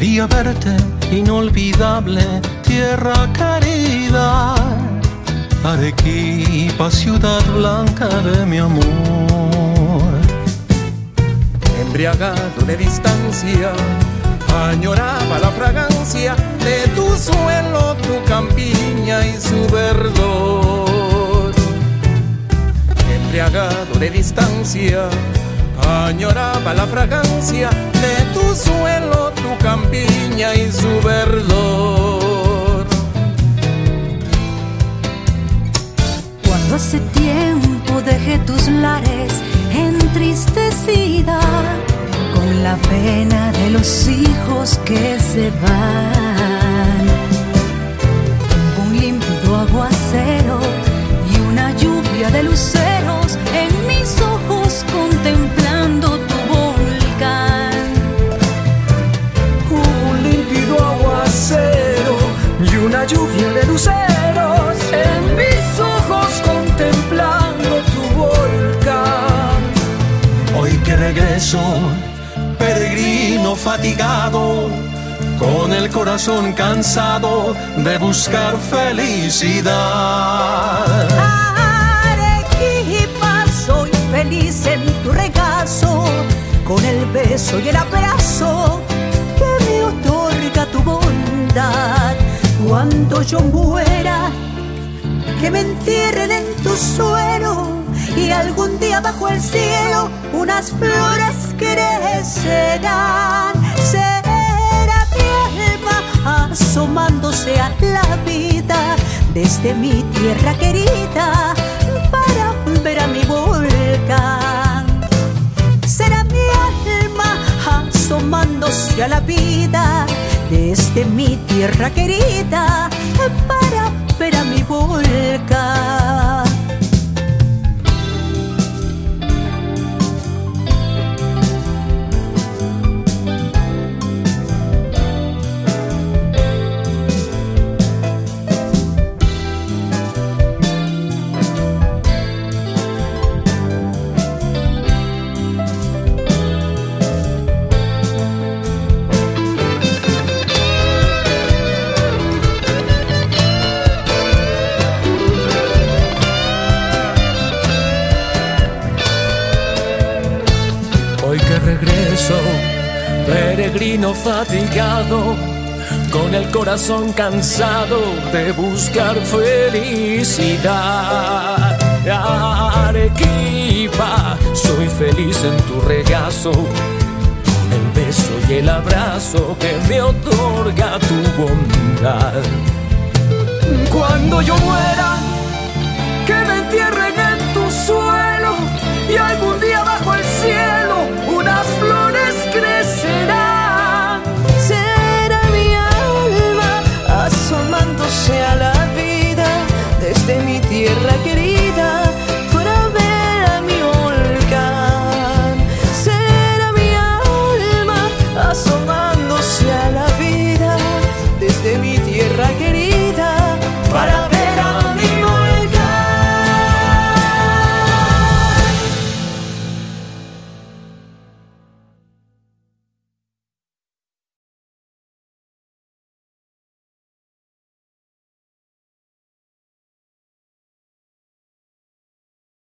quería verte, inolvidable, tierra querida. Arequipa, ciudad blanca de mi amor. Embriagado de distancia, añoraba la fragancia de tu suelo, tu campiña y su verdor. Embriagado de distancia, añoraba la fragancia de tu suelo, tu campiña tus lares entristecida con la pena de los hijos que se van. Un límpido aguacero y una lluvia de luceros en mis ojos contemplando tu volcán. Un límpido aguacero y una lluvia de luceros fatigado, con el corazón cansado de buscar felicidad. Arequipa, soy feliz en tu regazo, con el beso y el abrazo que me otorga tu bondad. Cuando yo muera, que me entierren en tu suelo y algún día bajo el cielo unas flores crecerán. Será mi alma asomándose a la vida desde mi tierra querida para ver a mi volcán. Será mi alma asomándose a la vida desde mi tierra querida regreso, peregrino fatigado, con el corazón cansado de buscar felicidad. Arequipa, soy feliz en tu regazo, el beso y el abrazo que me otorga tu bondad. Cuando yo muera,